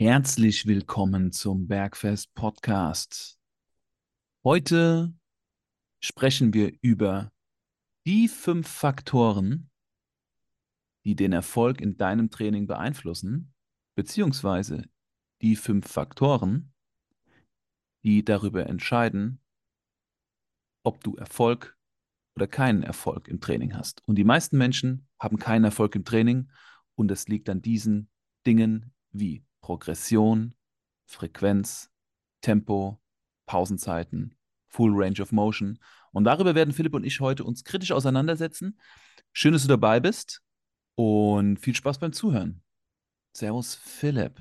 Herzlich willkommen zum Bergfest Podcast. Heute sprechen wir über die fünf Faktoren, die den Erfolg in deinem Training beeinflussen, beziehungsweise die fünf Faktoren, die darüber entscheiden, ob du Erfolg oder keinen Erfolg im Training hast. Und die meisten Menschen haben keinen Erfolg im Training und es liegt an diesen Dingen wie Progression, Frequenz, Tempo, Pausenzeiten, Full Range of Motion. Und darüber werden Philipp und ich heute uns kritisch auseinandersetzen. Schön, dass du dabei bist und viel Spaß beim Zuhören. Servus, Philipp.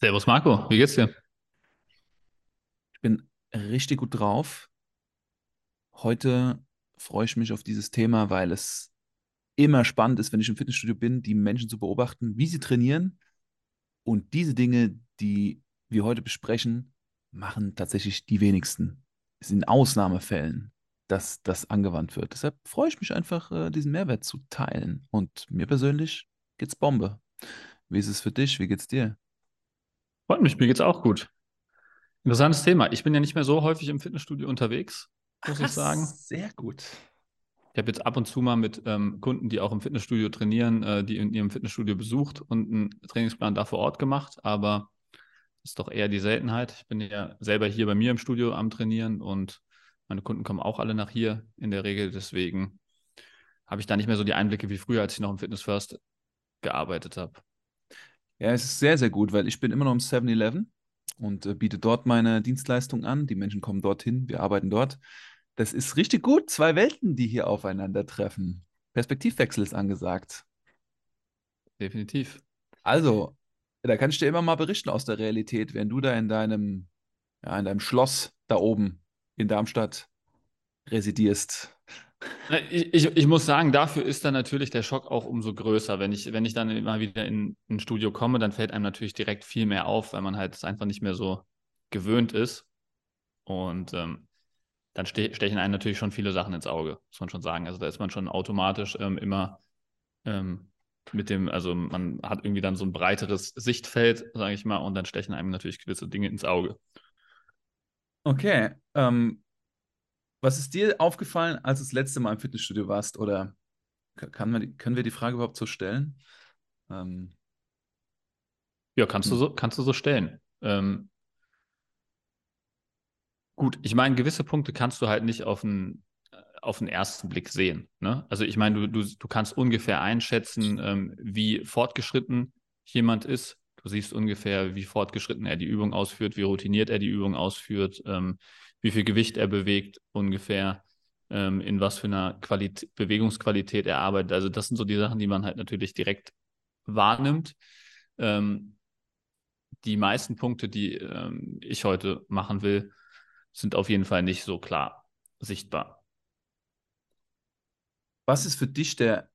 Servus, Marco. Wie geht's dir? Ich bin richtig gut drauf. Heute freue ich mich auf dieses Thema, weil es immer spannend ist, wenn ich im Fitnessstudio bin, die Menschen zu beobachten, wie sie trainieren und diese Dinge, die wir heute besprechen, machen tatsächlich die wenigsten. Es sind Ausnahmefällen, dass das angewandt wird. Deshalb freue ich mich einfach, äh, diesen Mehrwert zu teilen. Und mir persönlich geht's Bombe. Wie ist es für dich? Wie geht's dir? Freut mich, mir geht's auch gut. Interessantes Thema. Ich bin ja nicht mehr so häufig im Fitnessstudio unterwegs, muss Ach, ich sagen. Sehr gut. Ich habe jetzt ab und zu mal mit ähm, Kunden, die auch im Fitnessstudio trainieren, äh, die in ihrem Fitnessstudio besucht und einen Trainingsplan da vor Ort gemacht, aber das ist doch eher die Seltenheit. Ich bin ja selber hier bei mir im Studio am Trainieren und meine Kunden kommen auch alle nach hier in der Regel. Deswegen habe ich da nicht mehr so die Einblicke wie früher, als ich noch im Fitness First gearbeitet habe. Ja, es ist sehr, sehr gut, weil ich bin immer noch im 7-Eleven und äh, biete dort meine Dienstleistung an. Die Menschen kommen dorthin, wir arbeiten dort. Das ist richtig gut. Zwei Welten, die hier aufeinandertreffen. Perspektivwechsel ist angesagt. Definitiv. Also, da kann ich dir immer mal berichten aus der Realität, wenn du da in deinem, ja, in deinem Schloss da oben in Darmstadt residierst. Ich, ich, ich, muss sagen, dafür ist dann natürlich der Schock auch umso größer. Wenn ich, wenn ich dann immer wieder in ein Studio komme, dann fällt einem natürlich direkt viel mehr auf, weil man halt es einfach nicht mehr so gewöhnt ist. Und ähm, dann ste stechen einem natürlich schon viele Sachen ins Auge, muss man schon sagen. Also da ist man schon automatisch ähm, immer ähm, mit dem, also man hat irgendwie dann so ein breiteres Sichtfeld, sage ich mal, und dann stechen einem natürlich gewisse Dinge ins Auge. Okay. Ähm, was ist dir aufgefallen, als du das letzte Mal im Fitnessstudio warst? Oder kann man, können wir die Frage überhaupt so stellen? Ähm, ja, kannst du hm. so, kannst du so stellen. Ähm, Gut, ich meine, gewisse Punkte kannst du halt nicht auf den, auf den ersten Blick sehen. Ne? Also ich meine, du, du, du kannst ungefähr einschätzen, ähm, wie fortgeschritten jemand ist. Du siehst ungefähr, wie fortgeschritten er die Übung ausführt, wie routiniert er die Übung ausführt, ähm, wie viel Gewicht er bewegt, ungefähr ähm, in was für einer Qualität, Bewegungsqualität er arbeitet. Also das sind so die Sachen, die man halt natürlich direkt wahrnimmt. Ähm, die meisten Punkte, die ähm, ich heute machen will, sind auf jeden Fall nicht so klar sichtbar. Was ist für dich der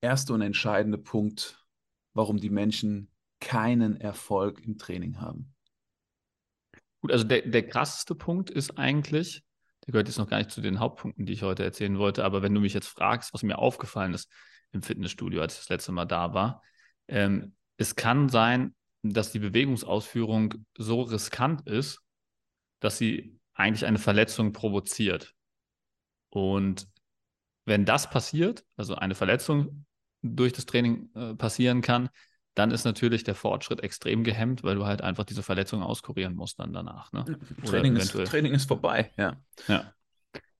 erste und entscheidende Punkt, warum die Menschen keinen Erfolg im Training haben? Gut, also der, der krasseste Punkt ist eigentlich, der gehört jetzt noch gar nicht zu den Hauptpunkten, die ich heute erzählen wollte, aber wenn du mich jetzt fragst, was mir aufgefallen ist im Fitnessstudio, als ich das letzte Mal da war, ähm, es kann sein, dass die Bewegungsausführung so riskant ist, dass sie eigentlich eine Verletzung provoziert. Und wenn das passiert, also eine Verletzung durch das Training äh, passieren kann, dann ist natürlich der Fortschritt extrem gehemmt, weil du halt einfach diese Verletzung auskurieren musst dann danach. Ne? Training, ist, Training ist vorbei, ja. Ja.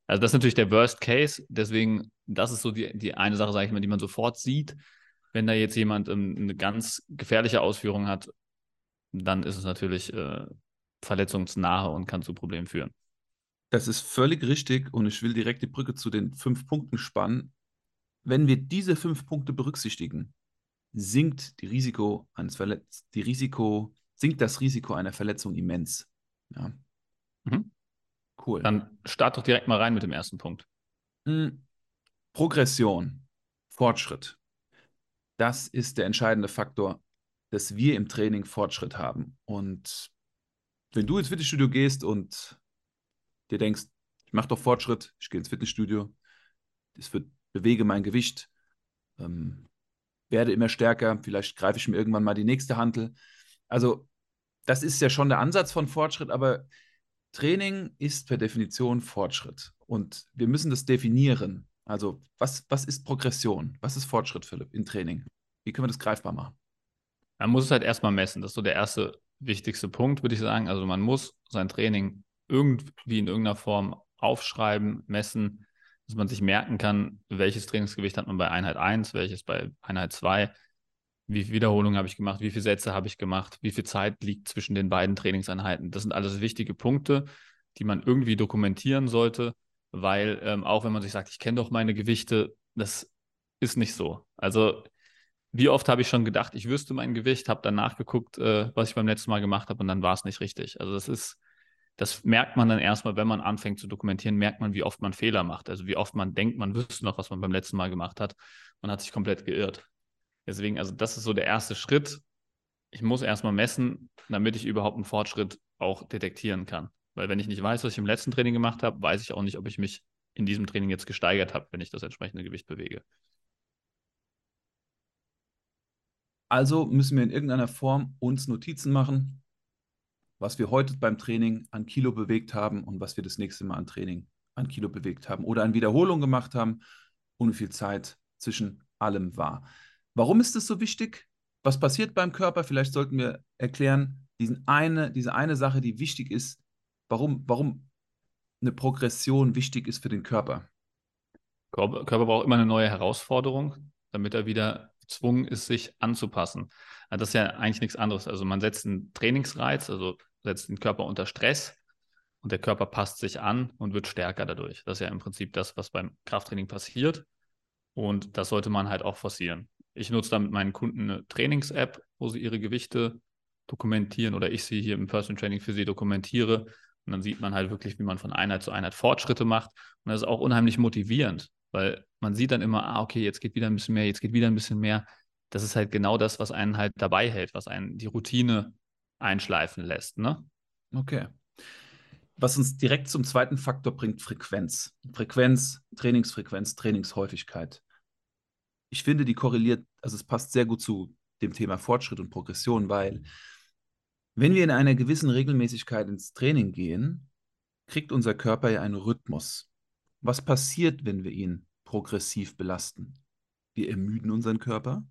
Also das ist natürlich der Worst Case, deswegen, das ist so die, die eine Sache, sage ich mal, die man sofort sieht. Wenn da jetzt jemand ähm, eine ganz gefährliche Ausführung hat, dann ist es natürlich äh, verletzungsnahe und kann zu Problemen führen. Das ist völlig richtig und ich will direkt die Brücke zu den fünf Punkten spannen. Wenn wir diese fünf Punkte berücksichtigen, sinkt die Risiko eines Verletz die Risiko, sinkt das Risiko einer Verletzung immens. Ja. Mhm. Cool. Dann start doch direkt mal rein mit dem ersten Punkt. Mhm. Progression, Fortschritt. Das ist der entscheidende Faktor, dass wir im Training Fortschritt haben. Und wenn du ins Fitnessstudio gehst und dir denkst, ich mache doch Fortschritt, ich gehe ins Fitnessstudio, das wird, bewege mein Gewicht, ähm, werde immer stärker, vielleicht greife ich mir irgendwann mal die nächste Hantel. Also, das ist ja schon der Ansatz von Fortschritt, aber Training ist per Definition Fortschritt. Und wir müssen das definieren. Also, was, was ist Progression? Was ist Fortschritt, Philipp, in Training? Wie können wir das greifbar machen? Man muss es halt erstmal messen. Das ist so der erste wichtigste Punkt, würde ich sagen. Also, man muss sein Training irgendwie in irgendeiner Form aufschreiben, messen, dass man sich merken kann, welches Trainingsgewicht hat man bei Einheit 1, welches bei Einheit 2, wie viele Wiederholungen habe ich gemacht, wie viele Sätze habe ich gemacht, wie viel Zeit liegt zwischen den beiden Trainingseinheiten. Das sind alles wichtige Punkte, die man irgendwie dokumentieren sollte, weil ähm, auch wenn man sich sagt, ich kenne doch meine Gewichte, das ist nicht so. Also wie oft habe ich schon gedacht, ich wüsste mein Gewicht, habe dann nachgeguckt, äh, was ich beim letzten Mal gemacht habe und dann war es nicht richtig. Also das ist, das merkt man dann erstmal, wenn man anfängt zu dokumentieren, merkt man, wie oft man Fehler macht. Also wie oft man denkt, man wüsste noch, was man beim letzten Mal gemacht hat. Man hat sich komplett geirrt. Deswegen, also das ist so der erste Schritt. Ich muss erstmal messen, damit ich überhaupt einen Fortschritt auch detektieren kann. Weil wenn ich nicht weiß, was ich im letzten Training gemacht habe, weiß ich auch nicht, ob ich mich in diesem Training jetzt gesteigert habe, wenn ich das entsprechende Gewicht bewege. Also müssen wir in irgendeiner Form uns Notizen machen, was wir heute beim Training an Kilo bewegt haben und was wir das nächste Mal an Training an Kilo bewegt haben oder an Wiederholung gemacht haben und wie viel Zeit zwischen allem war. Warum ist das so wichtig? Was passiert beim Körper? Vielleicht sollten wir erklären, diesen eine, diese eine Sache, die wichtig ist, warum, warum eine Progression wichtig ist für den Körper. Körper, Körper braucht immer eine neue Herausforderung, damit er wieder gezwungen ist, sich anzupassen. Das ist ja eigentlich nichts anderes. Also man setzt einen Trainingsreiz, also setzt den Körper unter Stress und der Körper passt sich an und wird stärker dadurch. Das ist ja im Prinzip das, was beim Krafttraining passiert. Und das sollte man halt auch forcieren. Ich nutze da mit meinen Kunden eine Trainings-App, wo sie ihre Gewichte dokumentieren oder ich sie hier im Personal Training für sie dokumentiere. Und dann sieht man halt wirklich, wie man von Einheit zu Einheit Fortschritte macht. Und das ist auch unheimlich motivierend, weil man sieht dann immer, ah, okay, jetzt geht wieder ein bisschen mehr, jetzt geht wieder ein bisschen mehr. Das ist halt genau das, was einen halt dabei hält, was einen die Routine einschleifen lässt. Ne? Okay. Was uns direkt zum zweiten Faktor bringt, Frequenz. Frequenz, Trainingsfrequenz, Trainingshäufigkeit ich finde, die korreliert, also es passt sehr gut zu dem Thema Fortschritt und Progression, weil wenn wir in einer gewissen Regelmäßigkeit ins Training gehen, kriegt unser Körper ja einen Rhythmus. Was passiert, wenn wir ihn progressiv belasten? Wir ermüden unseren Körper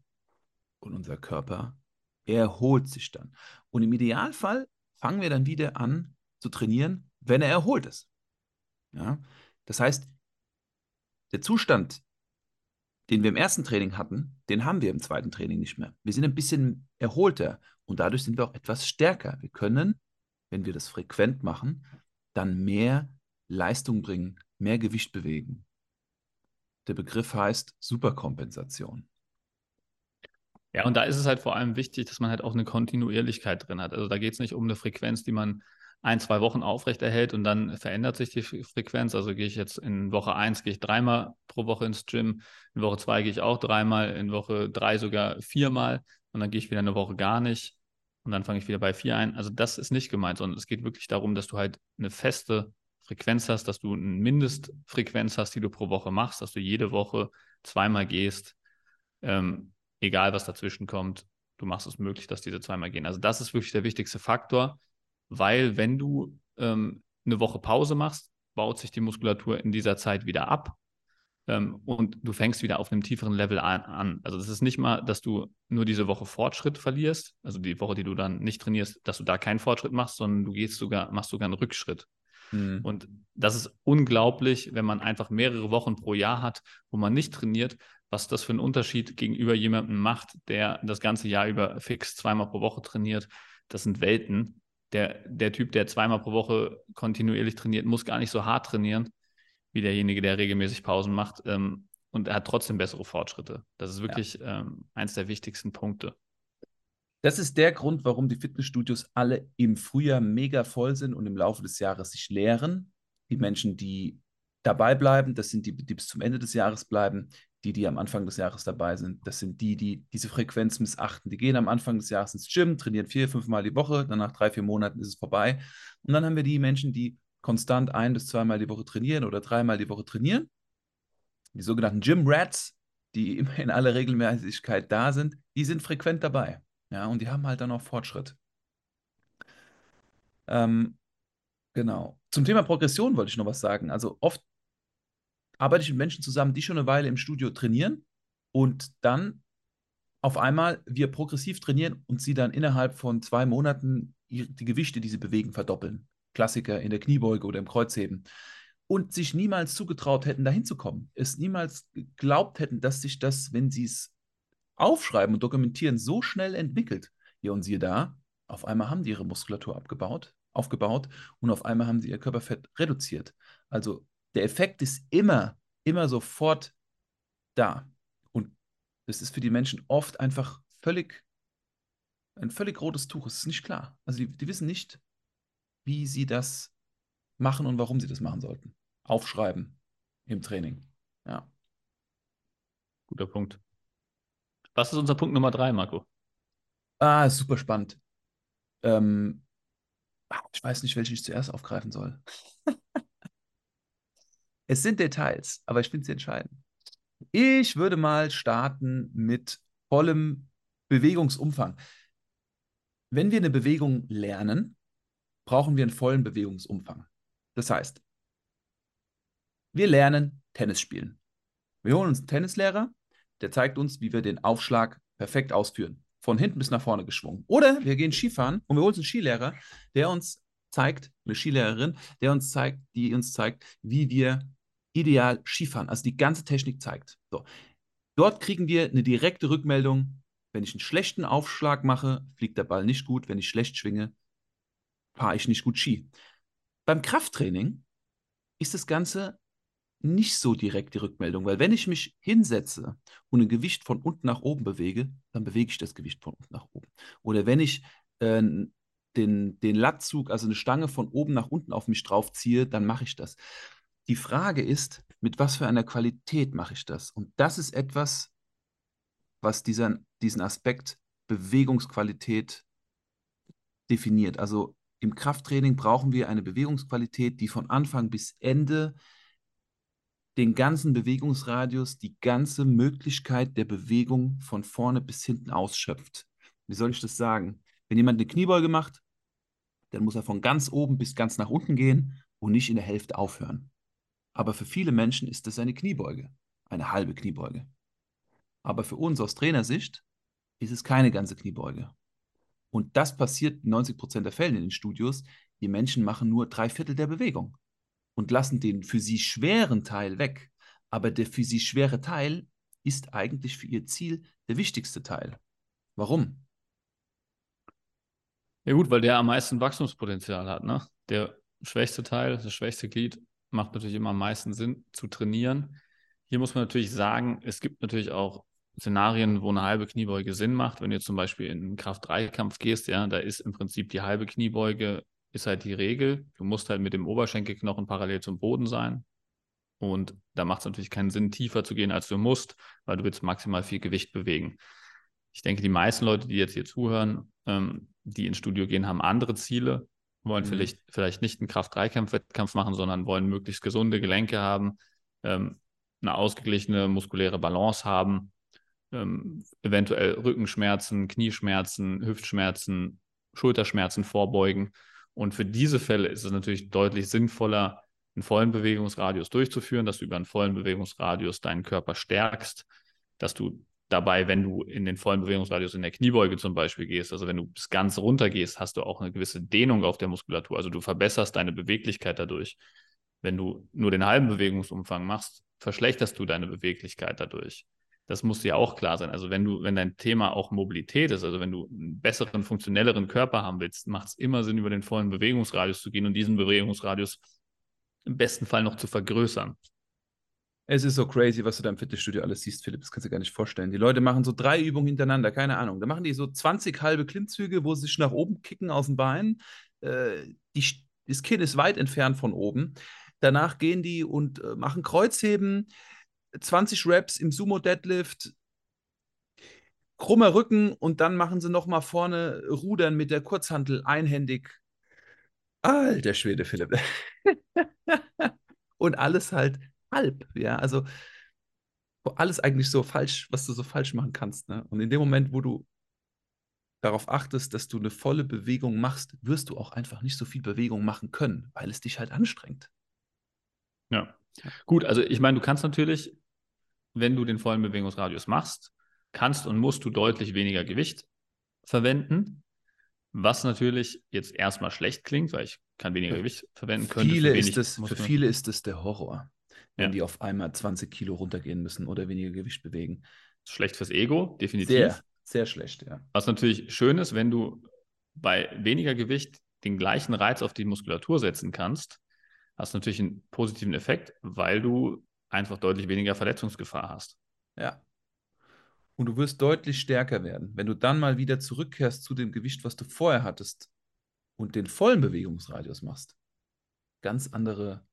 und unser Körper erholt sich dann. Und im Idealfall fangen wir dann wieder an zu trainieren, wenn er erholt ist. Ja? Das heißt, der Zustand, den wir im ersten Training hatten, den haben wir im zweiten Training nicht mehr. Wir sind ein bisschen erholter und dadurch sind wir auch etwas stärker. Wir können, wenn wir das frequent machen, dann mehr Leistung bringen, mehr Gewicht bewegen. Der Begriff heißt Superkompensation. Ja, und da ist es halt vor allem wichtig, dass man halt auch eine Kontinuierlichkeit drin hat. Also da geht es nicht um eine Frequenz, die man ein, zwei Wochen aufrechterhält und dann verändert sich die Frequenz. Also gehe ich jetzt in Woche 1 gehe ich dreimal pro Woche ins Gym, in Woche 2 gehe ich auch dreimal, in Woche 3 sogar viermal und dann gehe ich wieder eine Woche gar nicht und dann fange ich wieder bei vier ein. Also das ist nicht gemeint, sondern es geht wirklich darum, dass du halt eine feste Frequenz hast, dass du eine Mindestfrequenz hast, die du pro Woche machst, dass du jede Woche zweimal gehst, ähm, egal was dazwischen kommt, du machst es möglich, dass diese zweimal gehen. Also das ist wirklich der wichtigste Faktor weil wenn du ähm, eine Woche Pause machst, baut sich die Muskulatur in dieser Zeit wieder ab ähm, und du fängst wieder auf einem tieferen Level an, an. Also das ist nicht mal, dass du nur diese Woche Fortschritt verlierst, also die Woche, die du dann nicht trainierst, dass du da keinen Fortschritt machst, sondern du gehst sogar, machst sogar einen Rückschritt. Mhm. Und das ist unglaublich, wenn man einfach mehrere Wochen pro Jahr hat, wo man nicht trainiert, was das für einen Unterschied gegenüber jemandem macht, der das ganze Jahr über fix zweimal pro Woche trainiert. Das sind Welten der, der Typ, der zweimal pro Woche kontinuierlich trainiert, muss gar nicht so hart trainieren wie derjenige, der regelmäßig Pausen macht. Ähm, und er hat trotzdem bessere Fortschritte. Das ist wirklich ja. ähm, eins der wichtigsten Punkte. Das ist der Grund, warum die Fitnessstudios alle im Frühjahr mega voll sind und im Laufe des Jahres sich leeren. Die Menschen, die dabei bleiben, das sind die, die bis zum Ende des Jahres bleiben die, die am Anfang des Jahres dabei sind, das sind die, die diese Frequenz missachten. Die gehen am Anfang des Jahres ins Gym, trainieren vier, fünf Mal die Woche, dann nach drei, vier Monaten ist es vorbei. Und dann haben wir die Menschen, die konstant ein bis zweimal die Woche trainieren oder dreimal die Woche trainieren. Die sogenannten Gym Rats, die immer in aller Regelmäßigkeit da sind, die sind frequent dabei. Ja, und die haben halt dann auch Fortschritt. Ähm, genau. Zum Thema Progression wollte ich noch was sagen. Also oft arbeite ich mit Menschen zusammen, die schon eine Weile im Studio trainieren und dann auf einmal wir progressiv trainieren und sie dann innerhalb von zwei Monaten die Gewichte, die sie bewegen, verdoppeln. Klassiker in der Kniebeuge oder im Kreuzheben. Und sich niemals zugetraut hätten, dahin zu kommen. Es niemals geglaubt hätten, dass sich das, wenn sie es aufschreiben und dokumentieren, so schnell entwickelt. Ja, und siehe da, auf einmal haben die ihre Muskulatur abgebaut, aufgebaut und auf einmal haben sie ihr Körperfett reduziert. Also der Effekt ist immer, immer sofort da. Und das ist für die Menschen oft einfach völlig, ein völlig rotes Tuch. Es ist nicht klar. Also die, die wissen nicht, wie sie das machen und warum sie das machen sollten. Aufschreiben im Training. Ja. Guter Punkt. Was ist unser Punkt Nummer drei, Marco? Ah, super spannend. Ähm, ich weiß nicht, welchen ich zuerst aufgreifen soll. es sind Details, aber ich finde sie entscheidend. Ich würde mal starten mit vollem Bewegungsumfang. Wenn wir eine Bewegung lernen, brauchen wir einen vollen Bewegungsumfang. Das heißt, wir lernen Tennis spielen. Wir holen uns einen Tennislehrer, der zeigt uns, wie wir den Aufschlag perfekt ausführen von hinten bis nach vorne geschwungen. Oder wir gehen Skifahren und wir holen uns einen Skilehrer, der uns zeigt, eine Skilehrerin, der uns zeigt, die uns zeigt, wie wir ideal Skifahren, also die ganze Technik zeigt. So. Dort kriegen wir eine direkte Rückmeldung. Wenn ich einen schlechten Aufschlag mache, fliegt der Ball nicht gut. Wenn ich schlecht schwinge, fahre ich nicht gut Ski. Beim Krafttraining ist das Ganze nicht so direkt die Rückmeldung, weil wenn ich mich hinsetze und ein Gewicht von unten nach oben bewege, dann bewege ich das Gewicht von unten nach oben. Oder wenn ich äh, den, den Lattzug, also eine Stange von oben nach unten auf mich draufziehe, dann mache ich das. Die Frage ist, mit was für einer Qualität mache ich das? Und das ist etwas, was dieser, diesen Aspekt Bewegungsqualität definiert. Also im Krafttraining brauchen wir eine Bewegungsqualität, die von Anfang bis Ende den ganzen Bewegungsradius, die ganze Möglichkeit der Bewegung von vorne bis hinten ausschöpft. Wie soll ich das sagen? Wenn jemand eine Kniebeuge macht, dann muss er von ganz oben bis ganz nach unten gehen und nicht in der Hälfte aufhören. Aber für viele Menschen ist das eine Kniebeuge, eine halbe Kniebeuge. Aber für uns aus Trainersicht ist es keine ganze Kniebeuge. Und das passiert in 90 Prozent der Fälle in den Studios. Die Menschen machen nur drei Viertel der Bewegung und lassen den für sie schweren Teil weg. Aber der für sie schwere Teil ist eigentlich für ihr Ziel der wichtigste Teil. Warum? Ja gut, weil der am meisten Wachstumspotenzial hat. Ne? Der schwächste Teil, das schwächste Glied, macht natürlich immer am meisten Sinn zu trainieren. Hier muss man natürlich sagen, es gibt natürlich auch Szenarien, wo eine halbe Kniebeuge Sinn macht. Wenn du zum Beispiel in einen Kraft-3-Kampf gehst, ja, da ist im Prinzip die halbe Kniebeuge ist halt die Regel. Du musst halt mit dem Oberschenkelknochen parallel zum Boden sein. Und da macht es natürlich keinen Sinn, tiefer zu gehen, als du musst, weil du willst maximal viel Gewicht bewegen. Ich denke, die meisten Leute, die jetzt hier zuhören, ähm, die ins Studio gehen, haben andere Ziele, wollen mhm. vielleicht, vielleicht nicht einen Kraft-3-Kampf-Wettkampf machen, sondern wollen möglichst gesunde Gelenke haben, ähm, eine ausgeglichene muskuläre Balance haben, ähm, eventuell Rückenschmerzen, Knieschmerzen, Hüftschmerzen, Schulterschmerzen vorbeugen. Und für diese Fälle ist es natürlich deutlich sinnvoller, einen vollen Bewegungsradius durchzuführen, dass du über einen vollen Bewegungsradius deinen Körper stärkst, dass du dabei, wenn du in den vollen Bewegungsradius in der Kniebeuge zum Beispiel gehst, also wenn du bis ganz runter gehst, hast du auch eine gewisse Dehnung auf der Muskulatur. Also du verbesserst deine Beweglichkeit dadurch. Wenn du nur den halben Bewegungsumfang machst, verschlechterst du deine Beweglichkeit dadurch. Das muss dir auch klar sein. Also wenn du, wenn dein Thema auch Mobilität ist, also wenn du einen besseren, funktionelleren Körper haben willst, macht es immer Sinn, über den vollen Bewegungsradius zu gehen und diesen Bewegungsradius im besten Fall noch zu vergrößern. Es ist so crazy, was du da im Fitnessstudio alles siehst, Philipp. Das kannst du dir gar nicht vorstellen. Die Leute machen so drei Übungen hintereinander, keine Ahnung. Da machen die so 20 halbe Klimmzüge, wo sie sich nach oben kicken aus dem Bein. Äh, die, das Kinn ist weit entfernt von oben. Danach gehen die und äh, machen Kreuzheben. 20 Reps im Sumo Deadlift, krummer Rücken und dann machen sie nochmal vorne Rudern mit der Kurzhantel einhändig. Alter Schwede, Philipp. und alles halt halb, ja, also alles eigentlich so falsch, was du so falsch machen kannst, ne? Und in dem Moment, wo du darauf achtest, dass du eine volle Bewegung machst, wirst du auch einfach nicht so viel Bewegung machen können, weil es dich halt anstrengt. Ja. Gut, also ich meine, du kannst natürlich, wenn du den vollen Bewegungsradius machst, kannst und musst du deutlich weniger Gewicht verwenden, was natürlich jetzt erstmal schlecht klingt, weil ich kann weniger Gewicht verwenden können. Viele ist das, für viele ist es der Horror, wenn ja. die auf einmal 20 Kilo runtergehen müssen oder weniger Gewicht bewegen. Schlecht fürs Ego, definitiv. Sehr, sehr schlecht, ja. Was natürlich schön ist, wenn du bei weniger Gewicht den gleichen Reiz auf die Muskulatur setzen kannst, hast du natürlich einen positiven Effekt, weil du einfach deutlich weniger Verletzungsgefahr hast. Ja. Und du wirst deutlich stärker werden. Wenn du dann mal wieder zurückkehrst zu dem Gewicht, was du vorher hattest und den vollen Bewegungsradius machst, ganz andere,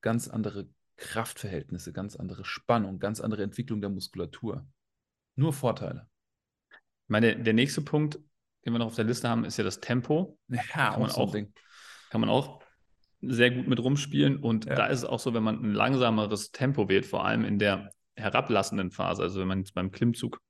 ganz andere Kraftverhältnisse, ganz andere Spannung, ganz andere Entwicklung der Muskulatur. Nur Vorteile. Ich meine, der nächste Punkt, den wir noch auf der Liste haben, ist ja das Tempo. Ja, kann man auch, kann man auch sehr gut mit rumspielen. Und ja. da ist es auch so, wenn man ein langsameres Tempo wählt, vor allem in der herablassenden Phase, also wenn man jetzt beim Klimmzug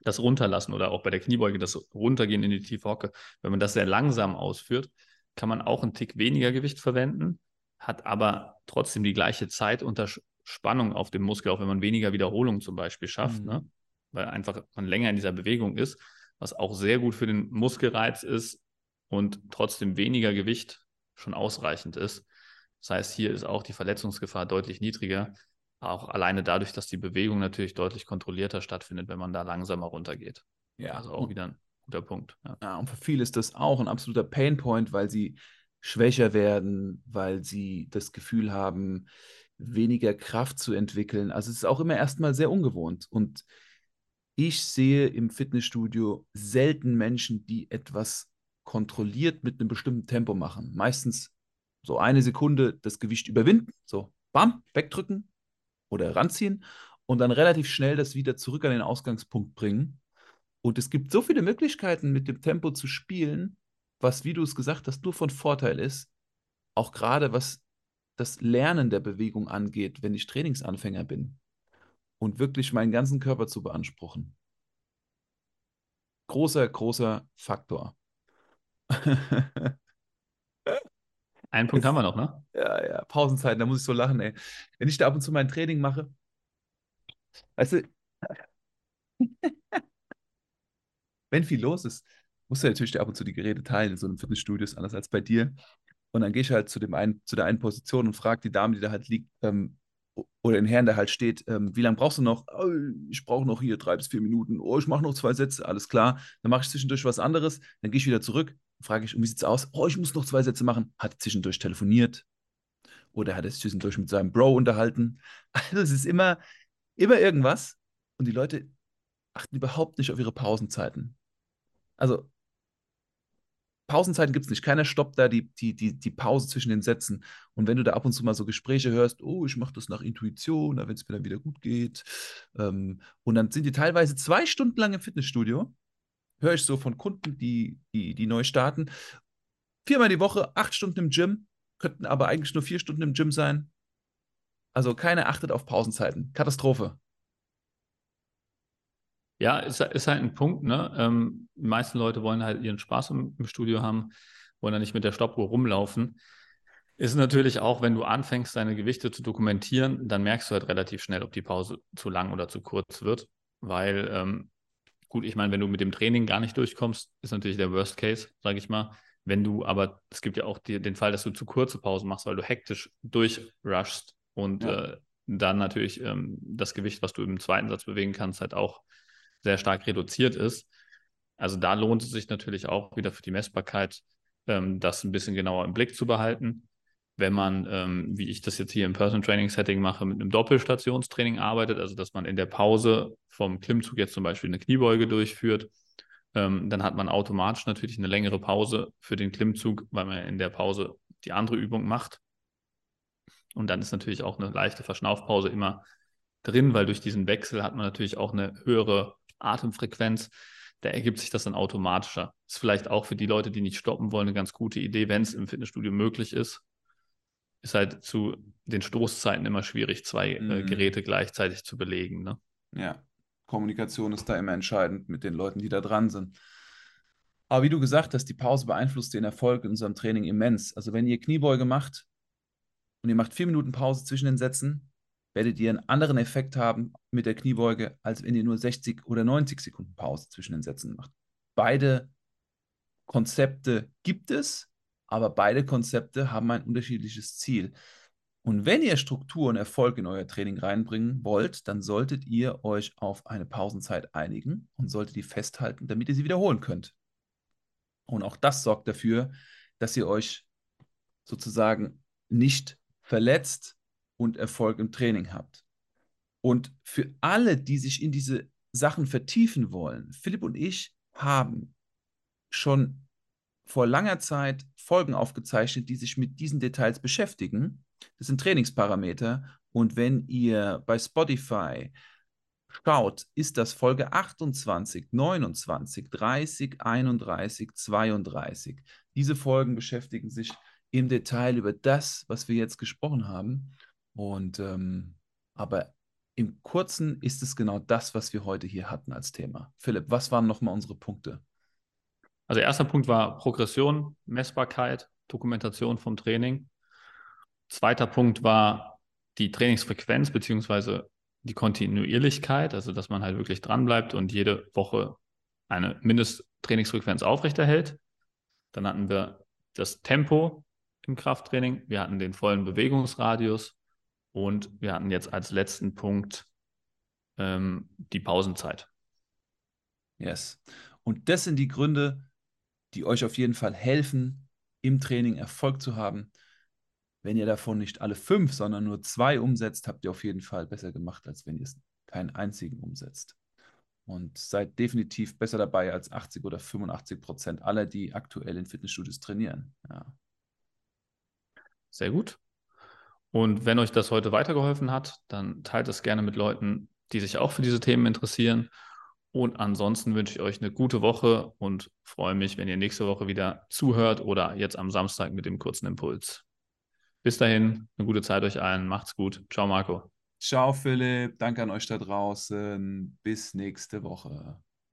das runterlassen oder auch bei der Kniebeuge das runtergehen in die tiefe Hocke, wenn man das sehr langsam ausführt, kann man auch einen Tick weniger Gewicht verwenden, hat aber trotzdem die gleiche Zeit unter Spannung auf dem Muskel, auch wenn man weniger Wiederholungen zum Beispiel schafft, mhm. ne? weil einfach man länger in dieser Bewegung ist, was auch sehr gut für den Muskelreiz ist und trotzdem weniger Gewicht schon ausreichend ist. Das heißt, hier ist auch die Verletzungsgefahr deutlich niedriger, auch alleine dadurch, dass die Bewegung natürlich deutlich kontrollierter stattfindet, wenn man da langsamer runtergeht. Ja. Also auch wieder ein guter Punkt. Ja. ja, und für viele ist das auch ein absoluter Painpoint, weil sie schwächer werden, weil sie das Gefühl haben, weniger Kraft zu entwickeln. Also es ist auch immer erstmal sehr ungewohnt. Und ich sehe im Fitnessstudio selten Menschen, die etwas kontrolliert mit einem bestimmten Tempo machen. Meistens so eine Sekunde das Gewicht überwinden, so bam, wegdrücken oder ranziehen und dann relativ schnell das wieder zurück an den Ausgangspunkt bringen. Und es gibt so viele Möglichkeiten, mit dem Tempo zu spielen, was, wie du es gesagt hast, nur von Vorteil ist. Auch gerade was das Lernen der Bewegung angeht, wenn ich Trainingsanfänger bin und wirklich meinen ganzen Körper zu beanspruchen. Großer, großer Faktor. Einen Punkt haben wir noch, ne? Ja, ja, Pausenzeiten, da muss ich so lachen, ey. Wenn ich da ab und zu mein Training mache, weißt du, wenn viel los ist, musst du natürlich ab und zu die Geräte teilen in so einem Fitnessstudio, ist anders als bei dir. Und dann gehe ich halt zu, dem einen, zu der einen Position und frage die Dame, die da halt liegt, ähm, oder den Herrn, der halt steht, ähm, wie lange brauchst du noch? Oh, ich brauche noch hier drei bis vier Minuten. Oh, ich mache noch zwei Sätze, alles klar. Dann mache ich zwischendurch was anderes, dann gehe ich wieder zurück, frage ich, wie sieht es aus? Oh, ich muss noch zwei Sätze machen. Hat zwischendurch telefoniert oder hat sich zwischendurch mit seinem Bro unterhalten. Also es ist immer, immer irgendwas und die Leute achten überhaupt nicht auf ihre Pausenzeiten. Also Pausenzeiten gibt es nicht. Keiner stoppt da die, die, die, die Pause zwischen den Sätzen. Und wenn du da ab und zu mal so Gespräche hörst, oh, ich mache das nach Intuition, wenn es mir dann wieder gut geht. Ähm, und dann sind die teilweise zwei Stunden lang im Fitnessstudio. Höre ich so von Kunden, die, die, die neu starten. Viermal die Woche, acht Stunden im Gym, könnten aber eigentlich nur vier Stunden im Gym sein. Also keiner achtet auf Pausenzeiten. Katastrophe. Ja, ist, ist halt ein Punkt, ne? Ähm, die meisten Leute wollen halt ihren Spaß im, im Studio haben, wollen da nicht mit der Stoppuhr rumlaufen. Ist natürlich auch, wenn du anfängst, deine Gewichte zu dokumentieren, dann merkst du halt relativ schnell, ob die Pause zu lang oder zu kurz wird. Weil, ähm, gut, ich meine, wenn du mit dem Training gar nicht durchkommst, ist natürlich der Worst Case, sage ich mal. Wenn du, aber es gibt ja auch die, den Fall, dass du zu kurze Pausen machst, weil du hektisch durchrushst und ja. äh, dann natürlich ähm, das Gewicht, was du im zweiten Satz bewegen kannst, halt auch sehr stark reduziert ist. Also da lohnt es sich natürlich auch wieder für die Messbarkeit, ähm, das ein bisschen genauer im Blick zu behalten. Wenn man, ähm, wie ich das jetzt hier im Person Training Setting mache, mit einem Doppelstationstraining arbeitet, also dass man in der Pause vom Klimmzug jetzt zum Beispiel eine Kniebeuge durchführt, ähm, dann hat man automatisch natürlich eine längere Pause für den Klimmzug, weil man in der Pause die andere Übung macht. Und dann ist natürlich auch eine leichte Verschnaufpause immer drin, weil durch diesen Wechsel hat man natürlich auch eine höhere Atemfrequenz, da ergibt sich das dann automatischer. Ist vielleicht auch für die Leute, die nicht stoppen wollen, eine ganz gute Idee, wenn es im Fitnessstudio möglich ist. Ist halt zu den Stoßzeiten immer schwierig, zwei äh, mhm. äh, Geräte gleichzeitig zu belegen. Ne? Ja, Kommunikation ist da immer entscheidend mit den Leuten, die da dran sind. Aber wie du gesagt hast, die Pause beeinflusst den Erfolg in unserem Training immens. Also wenn ihr Kniebeuge macht und ihr macht vier Minuten Pause zwischen den Sätzen, werdet ihr einen anderen Effekt haben mit der Kniebeuge, als wenn ihr nur 60 oder 90 Sekunden Pause zwischen den Sätzen macht. Beide Konzepte gibt es, aber beide Konzepte haben ein unterschiedliches Ziel. Und wenn ihr Struktur und Erfolg in euer Training reinbringen wollt, dann solltet ihr euch auf eine Pausenzeit einigen und solltet die festhalten, damit ihr sie wiederholen könnt. Und auch das sorgt dafür, dass ihr euch sozusagen nicht verletzt und Erfolg im Training habt. Und für alle, die sich in diese Sachen vertiefen wollen, Philipp und ich haben schon vor langer Zeit Folgen aufgezeichnet, die sich mit diesen Details beschäftigen. Das sind Trainingsparameter. Und wenn ihr bei Spotify schaut, ist das Folge 28, 29, 30, 31, 32. Diese Folgen beschäftigen sich im Detail über das, was wir jetzt gesprochen haben. Und ähm, aber im Kurzen ist es genau das, was wir heute hier hatten als Thema. Philipp, was waren nochmal unsere Punkte? Also erster Punkt war Progression, Messbarkeit, Dokumentation vom Training. Zweiter Punkt war die Trainingsfrequenz beziehungsweise die Kontinuierlichkeit, also dass man halt wirklich dranbleibt und jede Woche eine Mindesttrainingsfrequenz aufrechterhält. Dann hatten wir das Tempo im Krafttraining, wir hatten den vollen Bewegungsradius und wir hatten jetzt als letzten Punkt ähm, die Pausenzeit. Yes. Und das sind die Gründe, die euch auf jeden Fall helfen, im Training Erfolg zu haben. Wenn ihr davon nicht alle fünf, sondern nur zwei umsetzt, habt ihr auf jeden Fall besser gemacht, als wenn ihr es keinen einzigen umsetzt. Und seid definitiv besser dabei als 80 oder 85 Prozent aller, die aktuell in Fitnessstudios trainieren. Ja. Sehr gut. Und wenn euch das heute weitergeholfen hat, dann teilt es gerne mit Leuten, die sich auch für diese Themen interessieren. Und ansonsten wünsche ich euch eine gute Woche und freue mich, wenn ihr nächste Woche wieder zuhört oder jetzt am Samstag mit dem kurzen Impuls. Bis dahin, eine gute Zeit euch allen. Macht's gut. Ciao, Marco. Ciao, Philipp. Danke an euch da draußen. Bis nächste Woche.